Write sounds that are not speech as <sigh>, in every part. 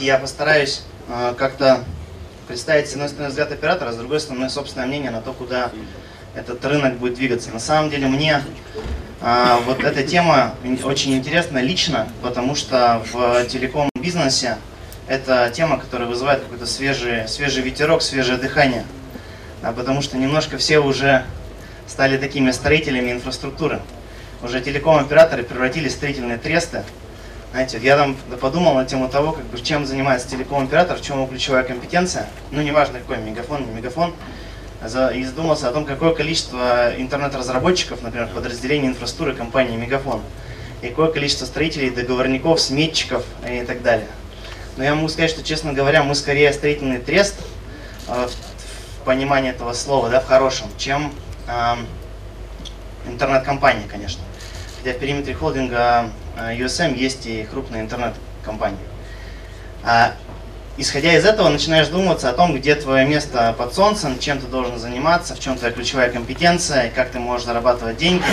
Я постараюсь э, как-то представить, с одной стороны, взгляд оператора, с другой стороны, собственное мнение на то, куда этот рынок будет двигаться. На самом деле, мне э, вот эта тема очень интересна лично, потому что в телеком-бизнесе это тема, которая вызывает какой-то свежий, свежий ветерок, свежее дыхание. А потому что немножко все уже стали такими строителями инфраструктуры. Уже телеком-операторы превратились в строительные тресты, знаете, я там подумал на тему того, как бы, чем занимается телеком-оператор, в чем его ключевая компетенция. Ну, неважно какой, мегафон, не мегафон. И задумался о том, какое количество интернет-разработчиков, например, подразделений инфраструктуры компании Мегафон, и какое количество строителей, договорников, сметчиков и так далее. Но я могу сказать, что, честно говоря, мы скорее строительный трест э, в понимании этого слова, да, в хорошем, чем э, интернет-компания, конечно. Хотя в периметре холдинга USM есть и крупные интернет-компании. А, исходя из этого, начинаешь думаться о том, где твое место под солнцем, чем ты должен заниматься, в чем твоя ключевая компетенция, как ты можешь зарабатывать деньги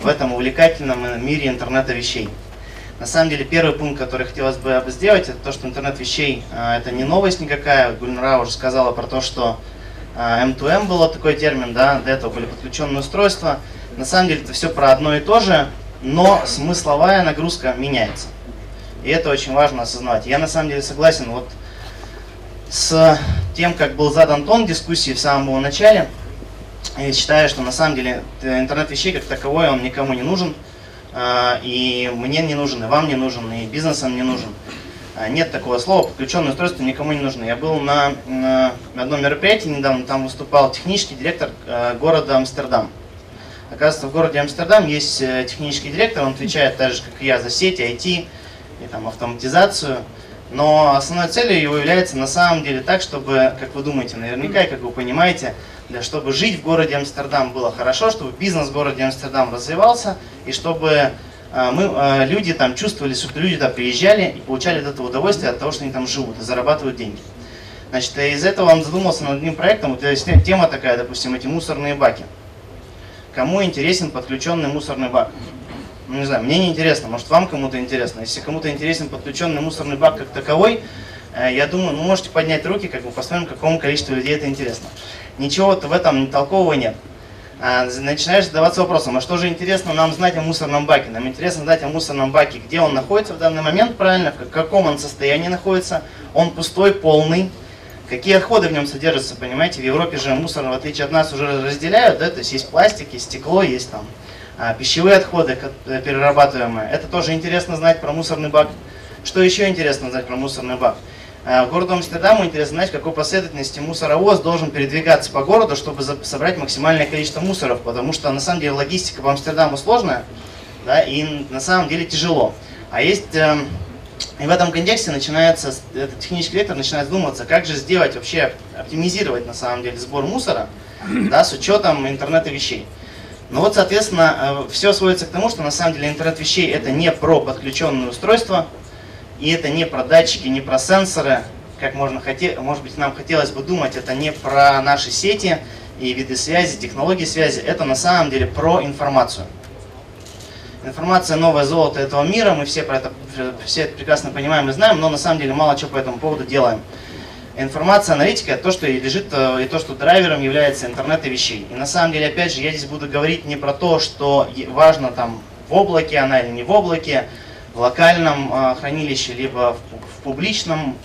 в этом увлекательном мире интернета вещей. На самом деле, первый пункт, который хотелось бы сделать, это то, что интернет вещей а, это не новость никакая. Гульнара уже сказала про то, что M2M а, был такой термин, да, до этого были подключенные устройства. На самом деле, это все про одно и то же, но смысловая нагрузка меняется. И это очень важно осознавать. Я на самом деле согласен вот с тем, как был задан тон дискуссии в самом начале. Я считаю, что на самом деле интернет вещей как таковой, он никому не нужен. А, и мне не нужен, и вам не нужен, и бизнесам не нужен. А, нет такого слова, подключенное устройство никому не нужно. Я был на, на одном мероприятии недавно, там выступал технический директор а, города Амстердам. Оказывается, в городе Амстердам есть э, технический директор, он отвечает так же, как и я, за сети, IT и там, автоматизацию. Но основной целью его является на самом деле так, чтобы, как вы думаете, наверняка, и как вы понимаете, для, чтобы жить в городе Амстердам было хорошо, чтобы бизнес в городе Амстердам развивался, и чтобы э, мы, э, люди там чувствовали, что люди туда приезжали и получали от этого удовольствие от того, что они там живут и зарабатывают деньги. Значит, из этого он задумался над одним проектом, то есть тема такая, допустим, эти мусорные баки. Кому интересен подключенный мусорный бак? Ну, не знаю, мне не интересно, может вам кому-то интересно. Если кому-то интересен подключенный мусорный бак как таковой, э, я думаю, ну можете поднять руки, как бы посмотрим, какому количеству людей это интересно. Ничего в этом толкового нет. А, начинаешь задаваться вопросом, а что же интересно нам знать о мусорном баке? Нам интересно знать о мусорном баке, где он находится в данный момент, правильно, в каком он состоянии находится, он пустой, полный, Какие отходы в нем содержатся, понимаете? В Европе же мусор, в отличие от нас, уже разделяют, да, то есть есть пластик, есть стекло, есть там а, пищевые отходы э, перерабатываемые. Это тоже интересно знать про мусорный бак. Что еще интересно знать про мусорный бак? А, в городу Амстердаму интересно знать, какой последовательности мусоровоз должен передвигаться по городу, чтобы собрать максимальное количество мусоров, потому что на самом деле логистика по Амстердаму сложная, да, и на самом деле тяжело. А есть эм, и в этом контексте начинается, этот технический директор начинает задумываться, как же сделать вообще, оптимизировать на самом деле сбор мусора, да, с учетом интернета вещей. Ну вот, соответственно, э, все сводится к тому, что на самом деле интернет вещей это не про подключенные устройства, и это не про датчики, не про сенсоры, как можно хотеть, может быть, нам хотелось бы думать, это не про наши сети и виды связи, технологии связи, это на самом деле про информацию. Информация новое золото этого мира, мы все про это, все это прекрасно понимаем и знаем, но на самом деле мало чего по этому поводу делаем. Информация, аналитика – то, что и лежит, э, и то, что драйвером является интернет и вещей. И на самом деле, опять же, я здесь буду говорить не про то, что важно там в облаке она или не в облаке, в локальном э, хранилище, либо в, в публичном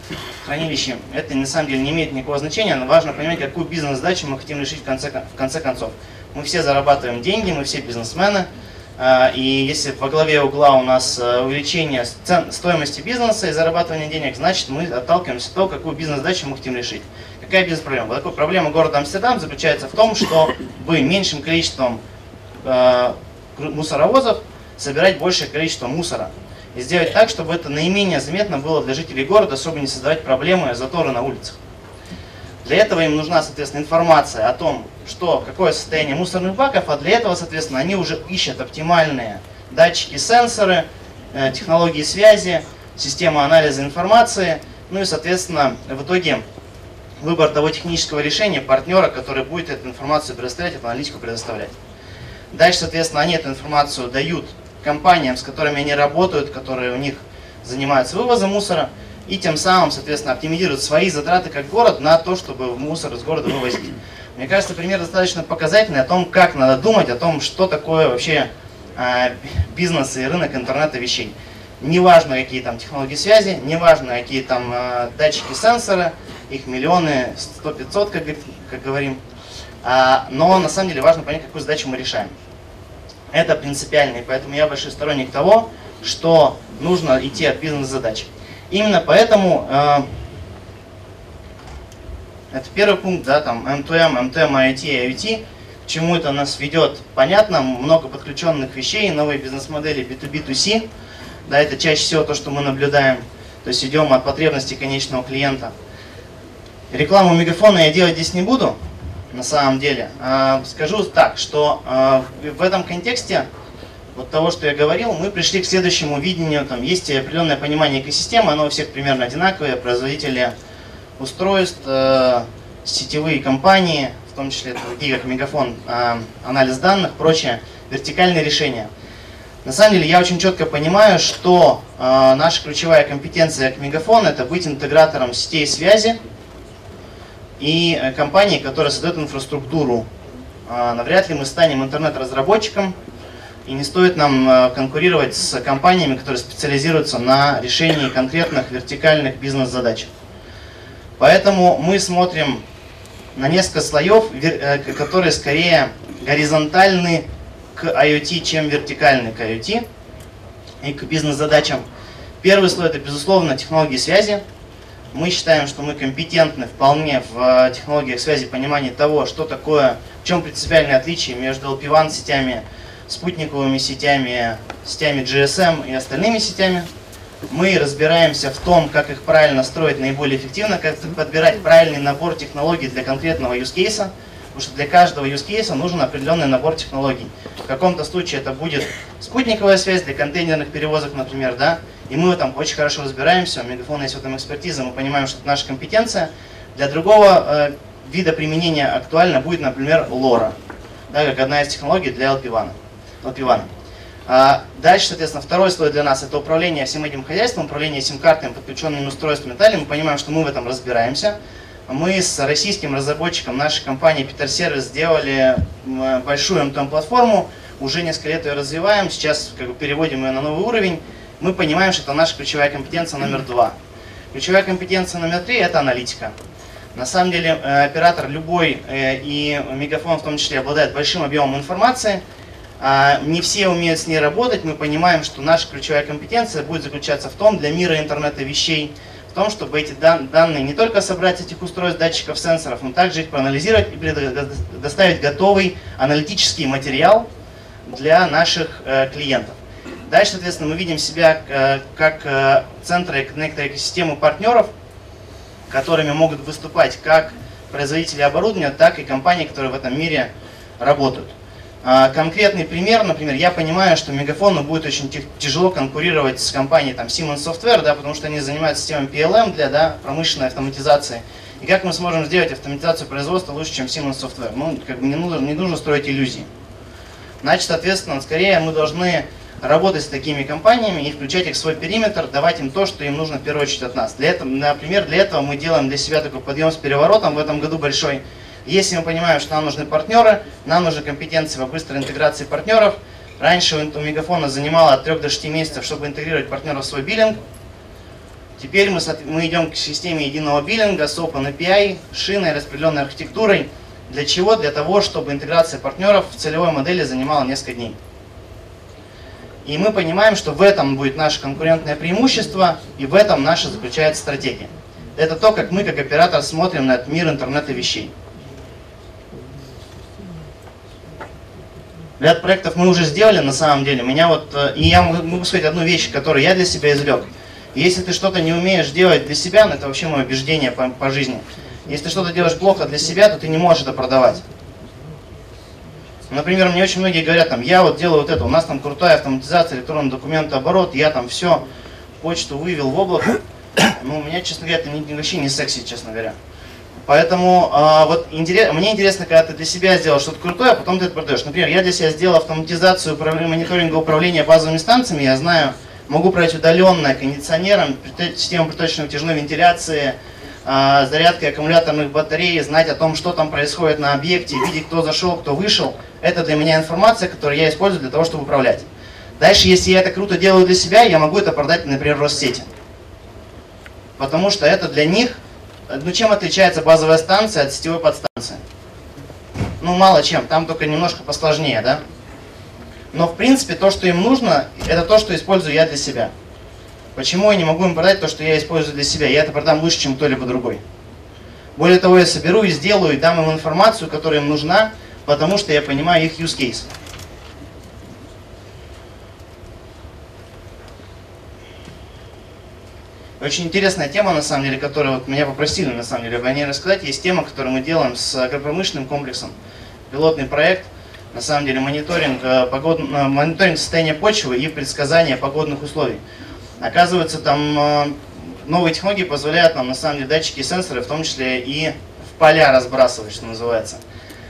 хранилище. Это на самом деле не имеет никакого значения, но важно понимать, какую бизнес-задачу мы хотим решить в конце, в конце концов. Мы все зарабатываем деньги, мы все бизнесмены, и если во главе угла у нас э, увеличение стоимости бизнеса и зарабатывание денег, значит мы отталкиваемся от того, какую бизнес-задачу мы хотим решить. Какая бизнес-проблема? Такая проблема города Амстердам заключается в том, что вы меньшим количеством э, мусоровозов собирать большее количество мусора. И сделать так, чтобы это наименее заметно было для жителей города, чтобы не создавать проблемы, заторы на улицах. Для этого им нужна, соответственно, информация о том, что, какое состояние мусорных баков, а для этого, соответственно, они уже ищут оптимальные датчики, сенсоры, э, технологии связи, система анализа информации, ну и, соответственно, в итоге выбор того технического решения, партнера, который будет эту информацию предоставлять, эту аналитику предоставлять. Дальше, соответственно, они эту информацию дают компаниям, с которыми они работают, которые у них занимаются вывозом мусора, и тем самым, соответственно, оптимизируют свои затраты как город на то, чтобы мусор из города вывозить. Мне кажется, пример достаточно показательный о том, как надо думать, о том, что такое вообще э, бизнес и рынок интернета вещей. Неважно, какие там технологии связи, неважно, какие там э, датчики, сенсоры, их миллионы, 100-500, как, как говорим. А, но на самом деле важно понять, какую задачу мы решаем. Это принципиально, и поэтому я большой сторонник того, что нужно идти от бизнес-задач. Именно поэтому это первый пункт, да, там M2M, M2M, IoT, IoT. К чему это нас ведет? Понятно, много подключенных вещей, новые бизнес-модели B2B2C. Да, это чаще всего то, что мы наблюдаем. То есть идем от потребностей конечного клиента. Рекламу мегафона я делать здесь не буду, на самом деле. А, скажу так, что а, в этом контексте вот того, что я говорил, мы пришли к следующему видению. Там есть определенное понимание экосистемы, оно у всех примерно одинаковое. Производители устройств, э, сетевые компании, в том числе такие как Мегафон, э, анализ данных, прочее, вертикальные решения. На самом деле я очень четко понимаю, что э, наша ключевая компетенция как Мегафон это быть интегратором сетей связи и компании, которая создает инфраструктуру. Навряд ли мы станем интернет-разработчиком, и не стоит нам конкурировать с компаниями, которые специализируются на решении конкретных вертикальных бизнес-задач. Поэтому мы смотрим на несколько слоев, э, которые скорее горизонтальны к IoT, чем вертикальны к IoT и к бизнес-задачам. Первый слой это, безусловно, технологии связи. Мы считаем, что мы компетентны вполне в э, технологиях связи, понимании того, что такое, в чем принципиальное отличие между LP1 сетями спутниковыми сетями, сетями GSM и остальными сетями. Мы разбираемся в том, как их правильно строить наиболее эффективно, как подбирать правильный набор технологий для конкретного use case, потому что для каждого use case нужен определенный набор технологий. В каком-то случае это будет спутниковая связь для контейнерных перевозок, например, да, и мы в этом очень хорошо разбираемся, у Мегафона есть в этом экспертиза, мы понимаем, что это наша компетенция. Для другого э, вида применения актуально будет, например, LoRa, да, как одна из технологий для LP1 от Ивана. А дальше, соответственно, второй слой для нас это управление всем этим хозяйством, управление сим-картами, подключенными устройствами Далее Мы понимаем, что мы в этом разбираемся. Мы с российским разработчиком нашей компании Service сделали большую MTM-платформу, уже несколько лет ее развиваем, сейчас как бы, переводим ее на новый уровень. Мы понимаем, что это наша ключевая компетенция номер два. Ключевая компетенция номер три – это аналитика. На самом деле э, оператор любой э, и Мегафон в том числе обладает большим объемом информации – а, не все умеют с ней работать, мы понимаем, что наша ключевая компетенция будет заключаться в том, для мира интернета вещей, в том, чтобы эти данные не только собрать этих устройств, датчиков, сенсоров, но также их проанализировать и предоставить готовый аналитический материал для наших э, клиентов. Дальше, соответственно, мы видим себя э, как э, центры коннектора экосистемы партнеров, которыми могут выступать как производители оборудования, так и компании, которые в этом мире работают. А, конкретный пример, например, я понимаю, что Мегафону будет очень тяжело конкурировать с компанией там, Siemens Software, да, потому что они занимаются системой PLM для да, промышленной автоматизации. И как мы сможем сделать автоматизацию производства лучше, чем Siemens Software? Ну, как бы не нужно, не нужно строить иллюзии. Значит, соответственно, скорее мы должны работать с такими компаниями и включать их в свой периметр, давать им то, что им нужно в первую очередь от нас. Для этого, например, для этого мы делаем для себя такой подъем с переворотом в этом году большой – если мы понимаем, что нам нужны партнеры, нам нужны компетенции по быстрой интеграции партнеров. Раньше у Мегафона занимало от 3 до 6 месяцев, чтобы интегрировать партнеров в свой биллинг. Теперь мы, мы идем к системе единого биллинга с Open API, шиной, распределенной архитектурой. Для чего? Для того, чтобы интеграция партнеров в целевой модели занимала несколько дней. И мы понимаем, что в этом будет наше конкурентное преимущество, и в этом наша заключается стратегия. Это то, как мы, как оператор, смотрим на этот мир интернета вещей. Ряд проектов мы уже сделали на самом деле. Меня вот, э, и я могу сказать одну вещь, которую я для себя извлек. Если ты что-то не умеешь делать для себя, ну это вообще мое убеждение по, по жизни. Если ты что-то делаешь плохо для себя, то ты не можешь это продавать. Например, мне очень многие говорят, там, я вот делаю вот это, у нас там крутая автоматизация, электронный документооборот, я там все, почту вывел в облако. Ну, у меня, честно говоря, это не, вообще не секси, честно говоря. Поэтому э, вот интерес, мне интересно, когда ты для себя сделал что-то крутое, а потом ты это продаешь. Например, я для себя сделал автоматизацию мониторинга управления базовыми станциями. Я знаю Могу управлять удаленно кондиционером, системой приточной натяжной вентиляции, а, зарядкой аккумуляторных батарей, знать о том, что там происходит на объекте, видеть, кто зашел, кто вышел. Это для меня информация, которую я использую для того, чтобы управлять. Дальше, если я это круто делаю для себя, я могу это продать, например, Россети. Потому что это для них, ну чем отличается базовая станция от сетевой подстанции? Ну мало чем, там только немножко посложнее, да? Но в принципе то, что им нужно, это то, что использую я для себя. Почему я не могу им продать то, что я использую для себя? Я это продам лучше, чем кто-либо другой. Более того, я соберу и сделаю, и дам им информацию, которая им нужна, потому что я понимаю их use case. Очень интересная тема, на самом деле, которую вот меня попросили, на самом деле, о ней рассказать. Есть тема, которую мы делаем с агропромышленным комплексом. Пилотный проект, на самом деле, мониторинг, э, погод... Э, мониторинг состояния почвы и предсказание погодных условий. Оказывается, там э, новые технологии позволяют нам, на самом деле, датчики и сенсоры, в том числе и в поля разбрасывать, что называется.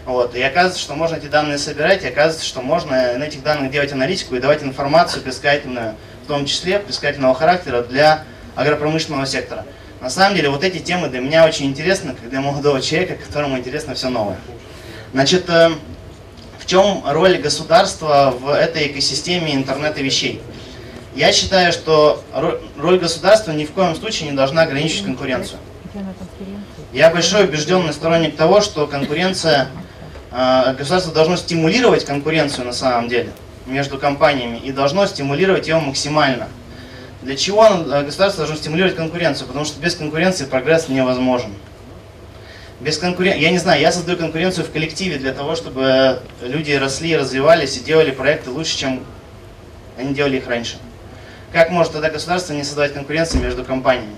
Вот. И оказывается, что можно эти данные собирать, и оказывается, что можно на этих данных делать аналитику и давать информацию предсказательную, в том числе предсказательного характера для агропромышленного сектора. На самом деле вот эти темы для меня очень интересны, как для молодого человека, которому интересно все новое. Значит, э, в чем роль государства в этой экосистеме интернета вещей? Я считаю, что роль государства ни в коем случае не должна ограничивать конкуренцию. Я большой убежденный сторонник того, что конкуренция, э, государство должно стимулировать конкуренцию на самом деле между компаниями и должно стимулировать ее максимально. Для чего э, государство должно стимулировать конкуренцию? Потому что без конкуренции прогресс невозможен. Без конкурен... Я не знаю, я создаю конкуренцию в коллективе для того, чтобы люди росли, развивались и делали проекты лучше, чем они делали их раньше. Как может тогда государство не создавать конкуренцию между компаниями?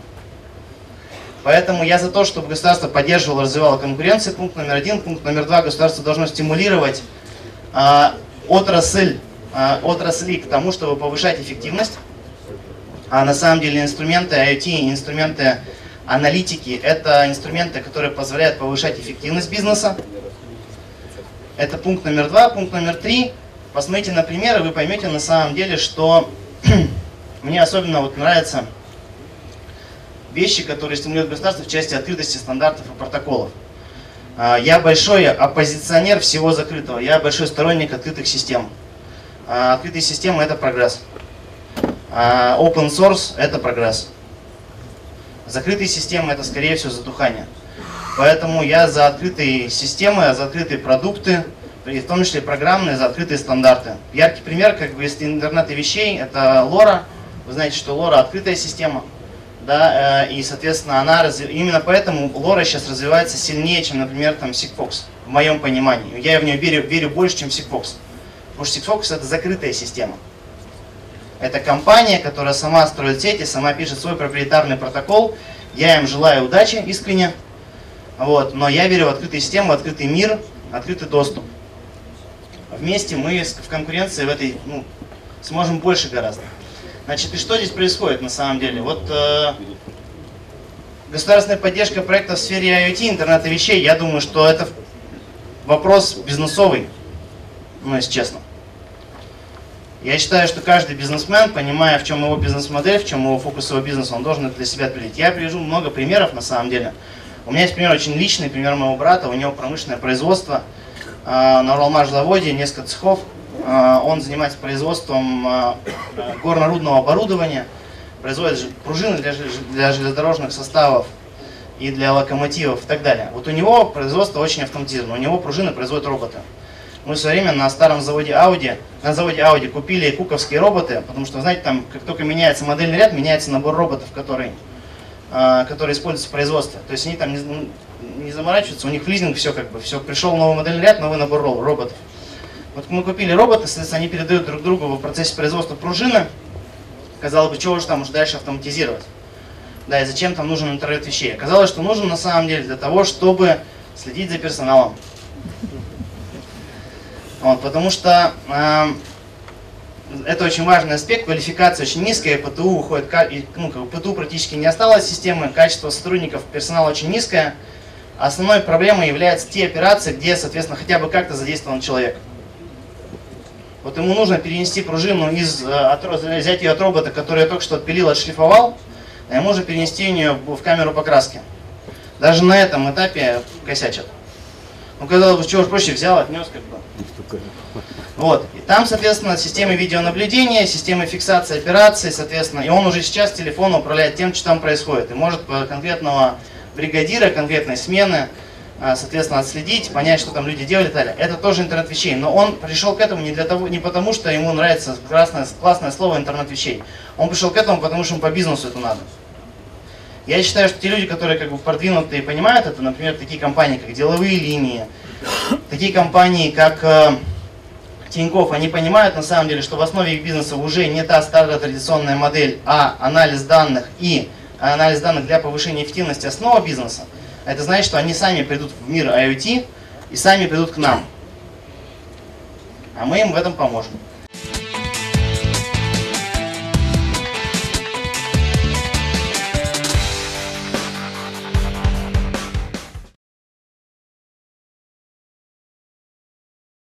Поэтому я за то, чтобы государство поддерживало, развивало конкуренцию. Пункт номер один. Пункт номер два. Государство должно стимулировать э, отрасль, э, отрасли к тому, чтобы повышать эффективность. А на самом деле инструменты IoT, инструменты аналитики, это инструменты, которые позволяют повышать эффективность бизнеса. Это пункт номер два. Пункт номер три. Посмотрите на примеры, вы поймете на самом деле, что <clears throat> мне особенно вот нравятся вещи, которые стимулируют государство в части открытости стандартов и протоколов. А, я большой оппозиционер всего закрытого, я большой сторонник открытых систем. А, открытые системы – это прогресс. А open source – это прогресс. Закрытые системы – это, скорее всего, затухание. Поэтому я за открытые системы, за открытые продукты, в том числе программные, за открытые стандарты. Яркий пример, как бы, из интернета вещей, это LoRa. Вы знаете, что LoRa – открытая система. Да, э, и, соответственно, она разв... именно поэтому LoRa сейчас развивается сильнее, чем, например, там Sigfox, в моем понимании. Я в нее верю, верю больше, чем Sigfox. Потому что Sigfox – это закрытая система. Это компания, которая сама строит сети, сама пишет свой проприетарный протокол. Я им желаю удачи искренне. Вот. Но я верю в открытую систему, в открытый мир, открытый доступ. Вместе мы в конкуренции в этой ну, сможем больше гораздо. Значит, и что здесь происходит на самом деле? Вот э, государственная поддержка проектов в сфере IoT, интернета вещей, я думаю, что это вопрос бизнесовый, ну, если честно. Я считаю, что каждый бизнесмен, понимая, в чем его бизнес-модель, в чем его фокус его бизнеса, он должен это для себя определить. Я привяжу много примеров на самом деле. У меня есть пример очень личный, пример моего брата, у него промышленное производство э, на Уралмаш-заводе, несколько цехов. Э, он занимается производством э, горно-рудного оборудования, производит пружины для, для железнодорожных составов и для локомотивов и так далее. Вот у него производство очень автоматизировано, у него пружины производят роботы. Мы в свое время на старом заводе Audi, на заводе Audi купили куковские роботы, потому что, знаете, там как только меняется модельный ряд, меняется набор роботов, который, э, который используется в производстве. То есть они там не, не заморачиваются, у них в лизинг все как бы, все, пришел новый модельный ряд, новый набор роботов. Вот мы купили роботы, соответственно, они передают друг другу в процессе производства пружины. Казалось бы, чего же там уже дальше автоматизировать? Да, и зачем там нужен интернет вещей? Оказалось, что нужен на самом деле для того, чтобы следить за персоналом. Вот, потому что э, это очень важный аспект, квалификация очень низкая, ПТУ уходит, ну, как бы ПТУ практически не осталось системы, качество сотрудников, персонала очень низкое. Основной проблемой являются те операции, где, соответственно, хотя бы как-то задействован человек. Вот ему нужно перенести пружину из, э, от, взять ее от робота, который я только что отпилил, отшлифовал, а ему нужно перенести ее в камеру покраски. Даже на этом этапе косячат. Ну, когда чего проще взял, отнес как бы. Вот. И там, соответственно, системы видеонаблюдения, системы фиксации операций, соответственно, и он уже сейчас телефоном управляет тем, что там происходит. И может конкретного бригадира, конкретной смены, а, соответственно, отследить, понять, что там люди делали и так далее. Это тоже интернет вещей. Но он пришел к этому не, для того, не потому, что ему нравится красное, классное слово интернет вещей. Он пришел к этому, потому что ему по бизнесу это надо. Я считаю, что те люди, которые как бы продвинутые понимают это, например, такие компании, как деловые линии, такие компании, как Тинькофф, они понимают на самом деле, что в основе их бизнеса уже не та старая традиционная модель, а анализ данных и анализ данных для повышения эффективности основа бизнеса. Это значит, что они сами придут в мир IoT и сами придут к нам. А мы им в этом поможем.